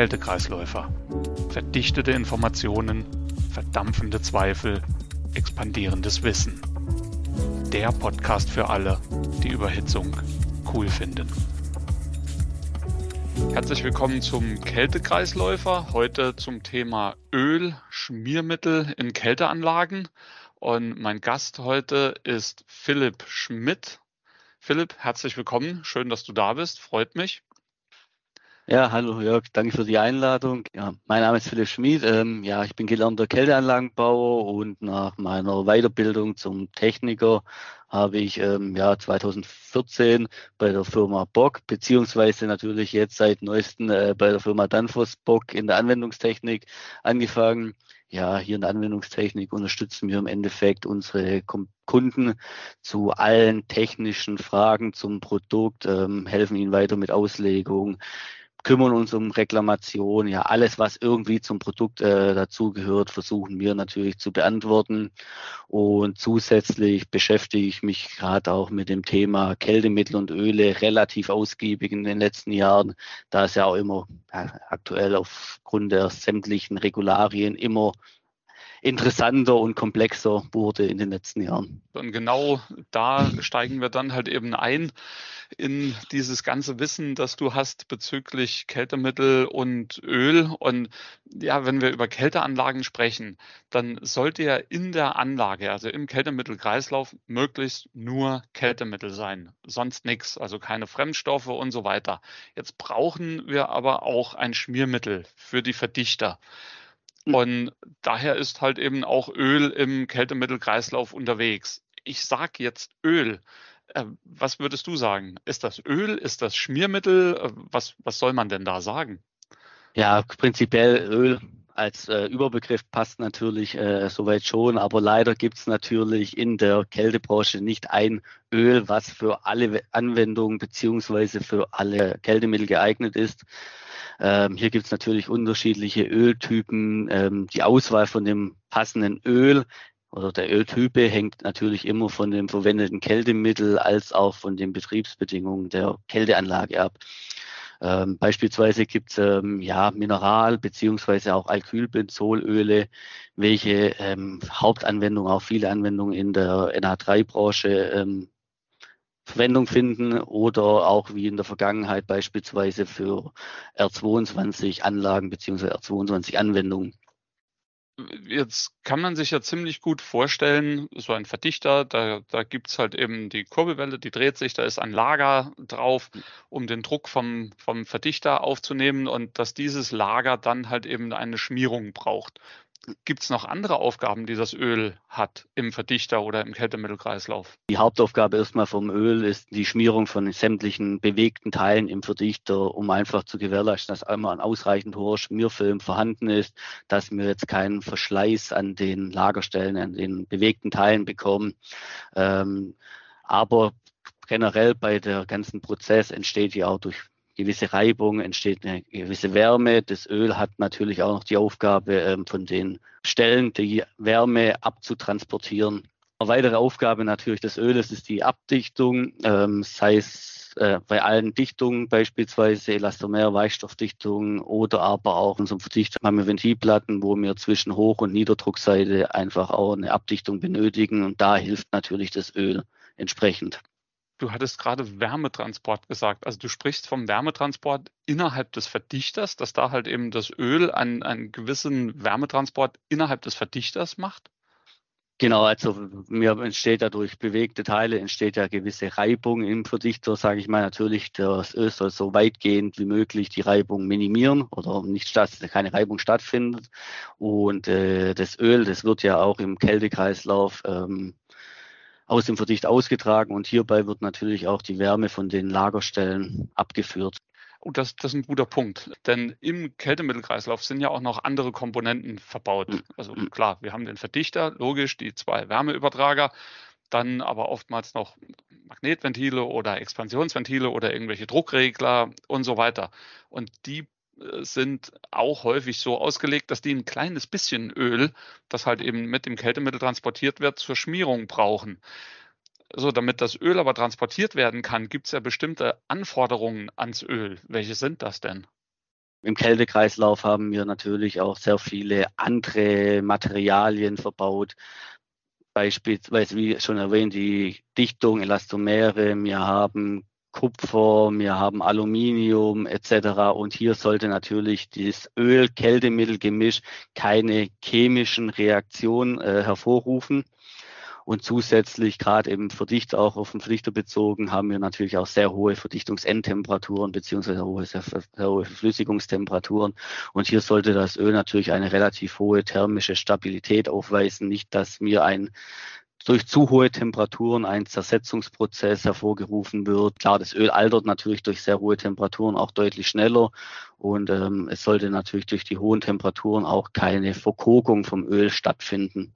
Kältekreisläufer. Verdichtete Informationen, verdampfende Zweifel, expandierendes Wissen. Der Podcast für alle, die Überhitzung cool finden. Herzlich willkommen zum Kältekreisläufer. Heute zum Thema Öl, Schmiermittel in Kälteanlagen. Und mein Gast heute ist Philipp Schmidt. Philipp, herzlich willkommen. Schön, dass du da bist. Freut mich. Ja, hallo Jörg, danke für die Einladung. Ja, mein Name ist Philipp Schmid. Ähm, ja, ich bin gelernter Kälteanlagenbauer und nach meiner Weiterbildung zum Techniker habe ich ähm, ja 2014 bei der Firma Bock beziehungsweise natürlich jetzt seit neuesten äh, bei der Firma Danfoss Bock in der Anwendungstechnik angefangen. Ja, hier in der Anwendungstechnik unterstützen wir im Endeffekt unsere Kunden zu allen technischen Fragen zum Produkt, ähm, helfen ihnen weiter mit Auslegung, kümmern uns um Reklamation, ja, alles, was irgendwie zum Produkt äh, dazugehört, versuchen wir natürlich zu beantworten. Und zusätzlich beschäftige ich mich gerade auch mit dem Thema Kältemittel und Öle relativ ausgiebig in den letzten Jahren, da es ja auch immer ja, aktuell aufgrund der sämtlichen Regularien immer interessanter und komplexer wurde in den letzten Jahren. Und genau da steigen wir dann halt eben ein in dieses ganze Wissen, das du hast bezüglich Kältemittel und Öl. Und ja, wenn wir über Kälteanlagen sprechen, dann sollte ja in der Anlage, also im Kältemittelkreislauf, möglichst nur Kältemittel sein, sonst nichts, also keine Fremdstoffe und so weiter. Jetzt brauchen wir aber auch ein Schmiermittel für die Verdichter. Hm. Und daher ist halt eben auch Öl im Kältemittelkreislauf unterwegs. Ich sage jetzt Öl. Äh, was würdest du sagen? Ist das Öl? Ist das Schmiermittel? Äh, was, was soll man denn da sagen? Ja, prinzipiell Öl als äh, Überbegriff passt natürlich äh, soweit schon, aber leider gibt es natürlich in der Kältebranche nicht ein Öl, was für alle Anwendungen beziehungsweise für alle Kältemittel geeignet ist. Ähm, hier gibt es natürlich unterschiedliche Öltypen. Ähm, die Auswahl von dem passenden Öl oder der Öltype hängt natürlich immer von dem verwendeten Kältemittel als auch von den Betriebsbedingungen der Kälteanlage ab. Ähm, beispielsweise gibt es ähm, ja Mineral- beziehungsweise auch Alkylbenzolöle, welche ähm, Hauptanwendung, auch viele Anwendungen in der NH3-Branche ähm, Verwendung finden oder auch wie in der Vergangenheit beispielsweise für R22 Anlagen beziehungsweise R22 Anwendungen jetzt kann man sich ja ziemlich gut vorstellen, so ein Verdichter, da, da gibt es halt eben die Kurbelwelle, die dreht sich, da ist ein Lager drauf, um den Druck vom, vom Verdichter aufzunehmen und dass dieses Lager dann halt eben eine Schmierung braucht. Gibt es noch andere Aufgaben, die das Öl hat im Verdichter oder im Kältemittelkreislauf? Die Hauptaufgabe erstmal vom Öl ist die Schmierung von sämtlichen bewegten Teilen im Verdichter, um einfach zu gewährleisten, dass einmal ein ausreichend hoher Schmierfilm vorhanden ist, dass wir jetzt keinen Verschleiß an den Lagerstellen, an den bewegten Teilen bekommen. Ähm, aber generell bei der ganzen Prozess entsteht ja auch durch gewisse Reibung, entsteht eine gewisse Wärme. Das Öl hat natürlich auch noch die Aufgabe, ähm, von den Stellen die Wärme abzutransportieren. Eine weitere Aufgabe natürlich des Öles ist die Abdichtung, ähm, sei es äh, bei allen Dichtungen beispielsweise Elastomer, Weichstoffdichtung oder aber auch in unserem Verdichter haben wir Ventilplatten, wo wir zwischen Hoch- und Niederdruckseite einfach auch eine Abdichtung benötigen und da hilft natürlich das Öl entsprechend. Du hattest gerade Wärmetransport gesagt. Also du sprichst vom Wärmetransport innerhalb des Verdichters, dass da halt eben das Öl einen, einen gewissen Wärmetransport innerhalb des Verdichters macht? Genau, also mir entsteht dadurch bewegte Teile, entsteht ja gewisse Reibung im Verdichter, sage ich mal. Natürlich, das Öl soll so weitgehend wie möglich die Reibung minimieren oder nicht statt, keine Reibung stattfindet. Und äh, das Öl, das wird ja auch im Kältekreislauf ähm, aus dem Verdicht ausgetragen und hierbei wird natürlich auch die Wärme von den Lagerstellen abgeführt. Und das, das ist ein guter Punkt. Denn im Kältemittelkreislauf sind ja auch noch andere Komponenten verbaut. Hm. Also hm. klar, wir haben den Verdichter, logisch, die zwei Wärmeübertrager, dann aber oftmals noch Magnetventile oder Expansionsventile oder irgendwelche Druckregler und so weiter. Und die sind auch häufig so ausgelegt, dass die ein kleines bisschen Öl, das halt eben mit dem Kältemittel transportiert wird, zur Schmierung brauchen. So, damit das Öl aber transportiert werden kann, gibt es ja bestimmte Anforderungen ans Öl. Welche sind das denn? Im Kältekreislauf haben wir natürlich auch sehr viele andere Materialien verbaut. Beispielsweise, wie schon erwähnt, die Dichtung, Elastomere. Wir haben Kupfer, wir haben Aluminium etc. Und hier sollte natürlich dieses Öl-Kältemittel-Gemisch keine chemischen Reaktionen äh, hervorrufen. Und zusätzlich, gerade eben Verdichter, auch auf den Verdichter bezogen, haben wir natürlich auch sehr hohe Verdichtungsendtemperaturen beziehungsweise hohe, sehr, hohe Verflüssigungstemperaturen. Und hier sollte das Öl natürlich eine relativ hohe thermische Stabilität aufweisen. Nicht, dass mir ein durch zu hohe Temperaturen ein Zersetzungsprozess hervorgerufen wird. Klar, das Öl altert natürlich durch sehr hohe Temperaturen auch deutlich schneller und ähm, es sollte natürlich durch die hohen Temperaturen auch keine Verkokung vom Öl stattfinden.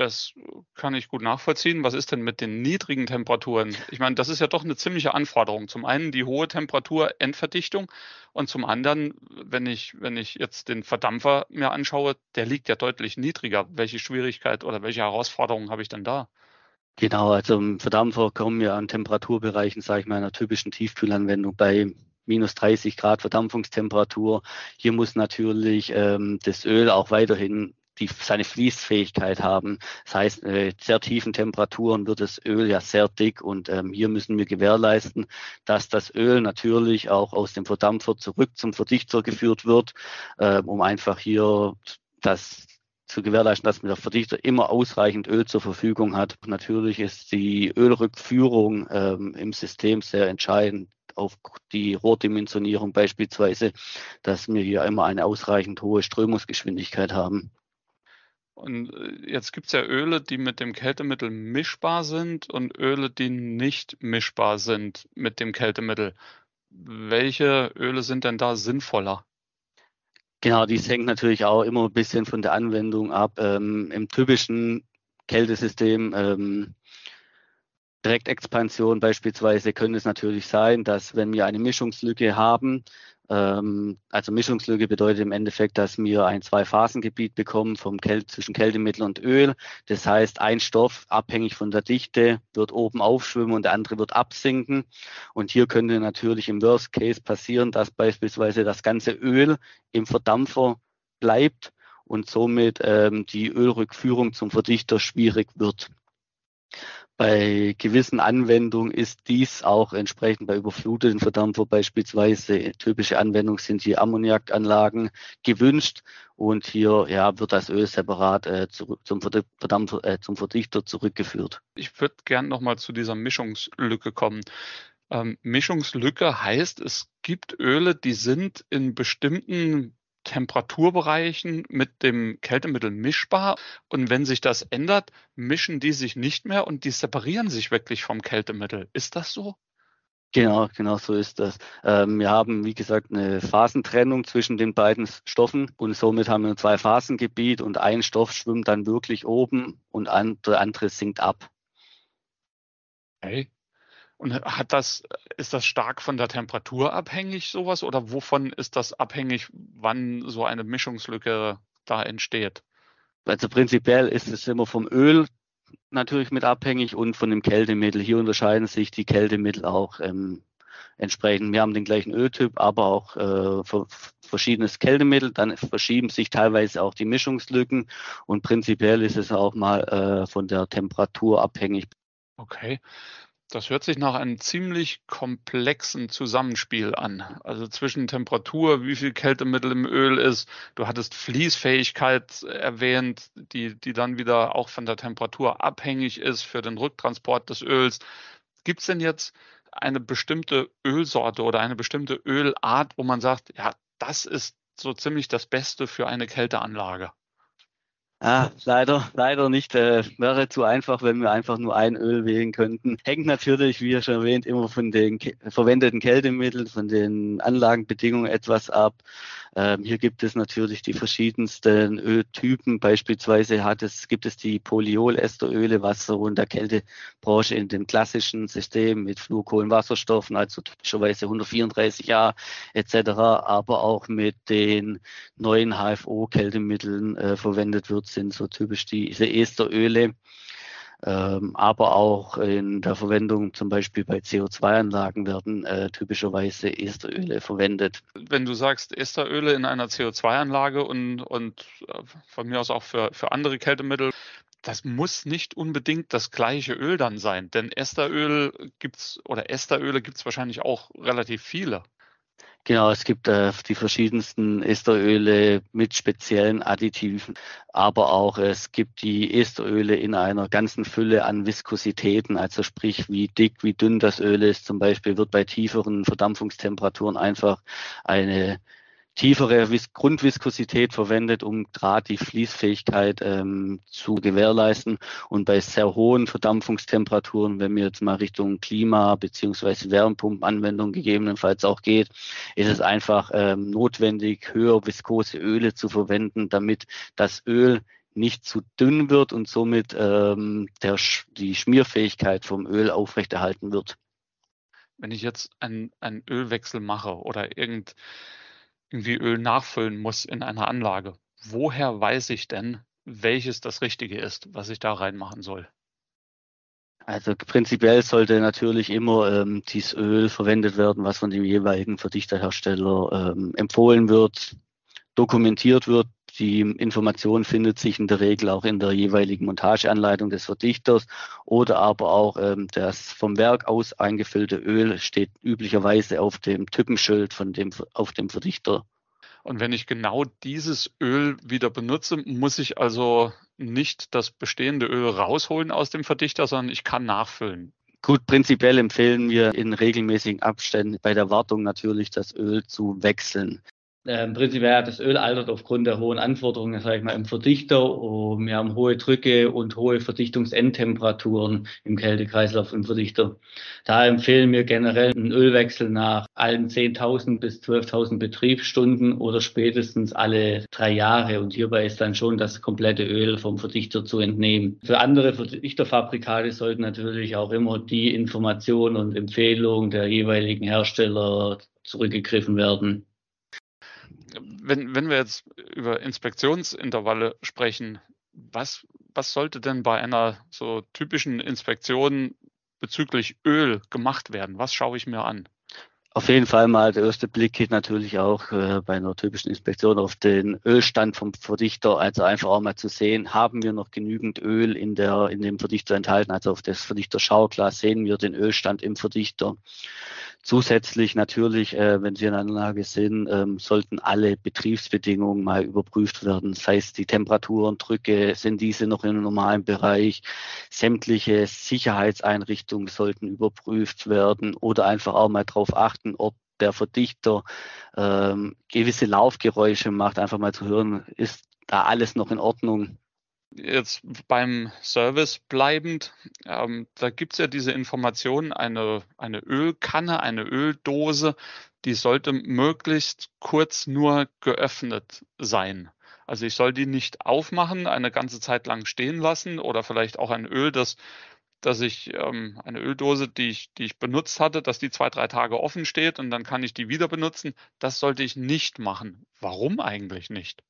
Das kann ich gut nachvollziehen. Was ist denn mit den niedrigen Temperaturen? Ich meine, das ist ja doch eine ziemliche Anforderung. Zum einen die hohe Temperatur Endverdichtung und zum anderen, wenn ich, wenn ich jetzt den Verdampfer mir anschaue, der liegt ja deutlich niedriger. Welche Schwierigkeit oder welche Herausforderungen habe ich denn da? Genau, also im Verdampfer kommen wir an Temperaturbereichen, sage ich mal, einer typischen Tiefkühlanwendung bei minus 30 Grad Verdampfungstemperatur. Hier muss natürlich ähm, das Öl auch weiterhin die seine Fließfähigkeit haben. Das heißt, äh, sehr tiefen Temperaturen wird das Öl ja sehr dick und ähm, hier müssen wir gewährleisten, dass das Öl natürlich auch aus dem Verdampfer zurück zum Verdichter geführt wird, äh, um einfach hier das zu gewährleisten, dass der Verdichter immer ausreichend Öl zur Verfügung hat. Natürlich ist die Ölrückführung ähm, im System sehr entscheidend auf die Rohrdimensionierung beispielsweise, dass wir hier immer eine ausreichend hohe Strömungsgeschwindigkeit haben. Und äh, jetzt gibt es ja Öle, die mit dem Kältemittel mischbar sind und Öle, die nicht mischbar sind mit dem Kältemittel. Welche Öle sind denn da sinnvoller? Genau, dies hängt natürlich auch immer ein bisschen von der Anwendung ab. Ähm, Im typischen Kältesystem ähm, Direktexpansion beispielsweise könnte es natürlich sein, dass wenn wir eine Mischungslücke haben, also Mischungslücke bedeutet im Endeffekt, dass wir ein Zwei-Phasen-Gebiet bekommen vom Kälte, zwischen Kältemittel und Öl. Das heißt, ein Stoff, abhängig von der Dichte, wird oben aufschwimmen und der andere wird absinken. Und hier könnte natürlich im Worst Case passieren, dass beispielsweise das ganze Öl im Verdampfer bleibt und somit ähm, die Ölrückführung zum Verdichter schwierig wird. Bei gewissen Anwendungen ist dies auch entsprechend bei überfluteten Verdampfer beispielsweise. Typische Anwendungen sind hier Ammoniakanlagen gewünscht und hier ja, wird das Öl separat äh, zum, Verdampfer, äh, zum Verdichter zurückgeführt. Ich würde gern nochmal zu dieser Mischungslücke kommen. Ähm, Mischungslücke heißt, es gibt Öle, die sind in bestimmten Temperaturbereichen mit dem Kältemittel mischbar. Und wenn sich das ändert, mischen die sich nicht mehr und die separieren sich wirklich vom Kältemittel. Ist das so? Genau, genau so ist das. Ähm, wir haben, wie gesagt, eine Phasentrennung zwischen den beiden Stoffen und somit haben wir ein Zwei-Phasengebiet und ein Stoff schwimmt dann wirklich oben und der andere sinkt ab. Okay. Und hat das, ist das stark von der Temperatur abhängig, sowas? Oder wovon ist das abhängig, wann so eine Mischungslücke da entsteht? Also prinzipiell ist es immer vom Öl natürlich mit abhängig und von dem Kältemittel. Hier unterscheiden sich die Kältemittel auch ähm, entsprechend. Wir haben den gleichen Öltyp, aber auch äh, verschiedenes Kältemittel. Dann verschieben sich teilweise auch die Mischungslücken und prinzipiell ist es auch mal äh, von der Temperatur abhängig. Okay. Das hört sich nach einem ziemlich komplexen Zusammenspiel an. Also zwischen Temperatur, wie viel Kältemittel im Öl ist. Du hattest Fließfähigkeit erwähnt, die, die dann wieder auch von der Temperatur abhängig ist für den Rücktransport des Öls. Gibt es denn jetzt eine bestimmte Ölsorte oder eine bestimmte Ölart, wo man sagt, ja, das ist so ziemlich das Beste für eine Kälteanlage? Ah, leider, leider nicht. Äh, wäre zu einfach, wenn wir einfach nur ein Öl wählen könnten. Hängt natürlich, wie schon erwähnt, immer von den verwendeten Kältemitteln, von den Anlagenbedingungen etwas ab. Ähm, hier gibt es natürlich die verschiedensten Öltypen. Beispielsweise hat es, gibt es die Polyolesteröle, was so in der Kältebranche in dem klassischen System mit Fluorkohlenwasserstoffen, also typischerweise 134 A etc., aber auch mit den neuen HFO-Kältemitteln äh, verwendet wird, sind so typisch diese Esteröle. ähm, aber auch in der Verwendung zum Beispiel bei CO2-Anlagen werden äh, typischerweise Esteröle verwendet. Wenn du sagst Esteröle in einer CO2-Anlage und, und äh, von mir aus auch für, für andere Kältemittel, das muss nicht unbedingt das gleiche Öl dann sein, denn Esteröl gibt's oder Esteröle gibt es wahrscheinlich auch relativ viele. Genau, es gibt äh, die verschiedensten Esteröle mit speziellen Additiven, aber auch es gibt die Esteröle in einer ganzen Fülle an Viskositäten, also sprich wie dick, wie dünn das Öl ist. Zum Beispiel wird bei tieferen Verdampfungstemperaturen einfach eine tiefere Grundviskosität verwendet, um gerade die Fließfähigkeit ähm, zu gewährleisten. Und bei sehr hohen Verdampfungstemperaturen, wenn wir jetzt mal Richtung Klima beziehungsweise Wärmepumpenanwendung gegebenenfalls auch geht, ist es einfach ähm, notwendig, höher viskose Öle zu verwenden, damit das Öl nicht zu dünn wird und somit ähm, der, die Schmierfähigkeit vom Öl aufrechterhalten wird. Wenn ich jetzt einen, einen Ölwechsel mache oder irgend irgendwie Öl nachfüllen muss in einer Anlage, woher weiß ich denn, welches das Richtige ist, was ich da reinmachen soll? Also prinzipiell sollte natürlich immer ähm, dieses Öl verwendet werden, was von dem jeweiligen Verdichterhersteller ähm, empfohlen wird, dokumentiert wird. Die Information findet sich in der Regel auch in der jeweiligen Montageanleitung des Verdichters oder aber auch ähm, das vom Werk aus eingefüllte Öl steht üblicherweise auf dem Typenschild von dem, auf dem Verdichter. Und wenn ich genau dieses Öl wieder benutze, muss ich also nicht das bestehende Öl rausholen aus dem Verdichter, sondern ich kann nachfüllen. Gut, prinzipiell empfehlen wir in regelmäßigen Abständen bei der Wartung natürlich das Öl zu wechseln. Ähm, prinzipiell das Öl altert aufgrund der hohen Anforderungen, sage ich mal, im Verdichter. Wir haben hohe Drücke und hohe Verdichtungsendtemperaturen im Kältekreislauf im Verdichter. Da empfehlen wir generell einen Ölwechsel nach allen 10.000 bis 12.000 Betriebsstunden oder spätestens alle drei Jahre. Und hierbei ist dann schon das komplette Öl vom Verdichter zu entnehmen. Für andere Verdichterfabrikate sollten natürlich auch immer die Informationen und Empfehlungen der jeweiligen Hersteller zurückgegriffen werden wenn, wenn wir jetzt über Inspektionsintervalle sprechen, was, was sollte denn bei einer so typischen Inspektion bezüglich Öl gemacht werden? Was schaue ich mir an? Auf jeden Fall mal der erste Blick geht natürlich auch äh, bei einer typischen Inspektion auf den Ölstand vom Verdichter, also einfach auch mal zu sehen, haben wir noch genügend Öl in der in dem Verdichter enthalten, also auf das Verdichter Schauglas sehen wir den Ölstand im Verdichter. Zusätzlich natürlich, äh, wenn Sie in der Anlage sind, ähm, sollten alle Betriebsbedingungen mal überprüft werden. Das heißt, die Temperaturen, Drücke, sind diese noch im normalen Bereich? Sämtliche Sicherheitseinrichtungen sollten überprüft werden oder einfach auch mal darauf achten, ob der Verdichter ähm, gewisse Laufgeräusche macht, einfach mal zu hören, ist da alles noch in Ordnung? Jetzt beim Service bleibend, ähm, da gibt's ja diese Information, eine, eine Ölkanne, eine Öldose, die sollte möglichst kurz nur geöffnet sein. Also ich soll die nicht aufmachen, eine ganze Zeit lang stehen lassen oder vielleicht auch ein Öl, das, dass ich ähm, eine Öldose, die ich, die ich benutzt hatte, dass die zwei, drei Tage offen steht und dann kann ich die wieder benutzen. Das sollte ich nicht machen. Warum eigentlich nicht?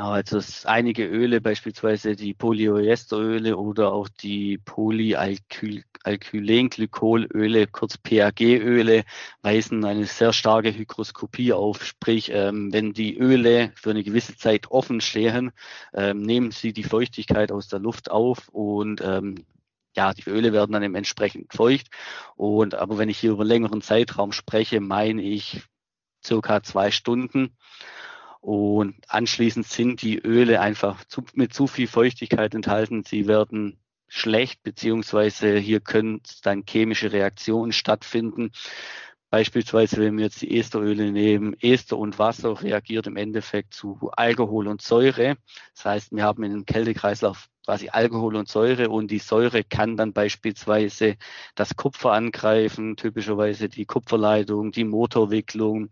Also einige Öle, beispielsweise die Polyesteröle oder auch die Polyalkylenglykol-Öle, kurz PAG-Öle, weisen eine sehr starke Hygroskopie auf. Sprich, ähm, wenn die Öle für eine gewisse Zeit offen stehen, ähm, nehmen sie die Feuchtigkeit aus der Luft auf und ähm, ja, die Öle werden dann entsprechend feucht. Und aber wenn ich hier über einen längeren Zeitraum spreche, meine ich circa zwei Stunden. Und anschließend sind die Öle einfach zu, mit zu viel Feuchtigkeit enthalten. Sie werden schlecht, beziehungsweise hier können dann chemische Reaktionen stattfinden. Beispielsweise, wenn wir jetzt die Esteröle nehmen, Ester und Wasser reagiert im Endeffekt zu Alkohol und Säure. Das heißt, wir haben in einem Kältekreislauf quasi Alkohol und Säure und die Säure kann dann beispielsweise das Kupfer angreifen, typischerweise die Kupferleitung, die Motorwicklung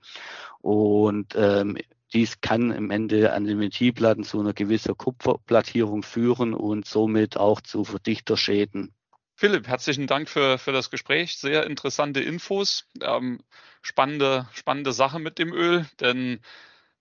und ähm, dies kann im Ende an den Ventilplatten zu einer gewissen Kupferplattierung führen und somit auch zu Verdichterschäden. Philipp, herzlichen Dank für, für das Gespräch. Sehr interessante Infos. Ähm, spannende, spannende Sache mit dem Öl, denn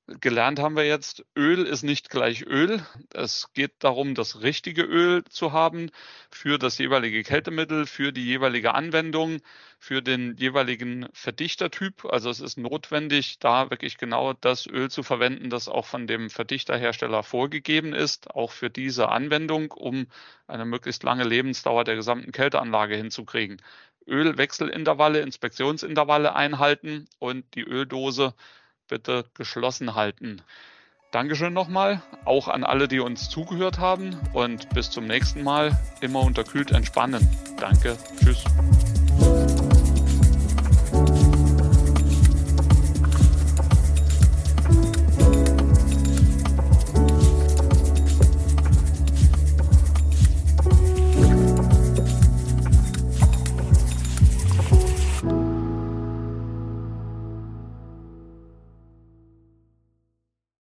Gelernt haben wir jetzt, Öl ist nicht gleich Öl. Es geht darum, das richtige Öl zu haben für das jeweilige Kältemittel, für die jeweilige Anwendung, für den jeweiligen Verdichtertyp. Also es ist notwendig, da wirklich genau das Öl zu verwenden, das auch von dem Verdichterhersteller vorgegeben ist, auch für diese Anwendung, um eine möglichst lange Lebensdauer der gesamten Kälteanlage hinzukriegen. Ölwechselintervalle, Inspektionsintervalle einhalten und die Öldose bitte geschlossen halten. Dankeschön nochmal, auch an alle, die uns zugehört haben und bis zum nächsten Mal. Immer unterkühlt entspannen. Danke, tschüss.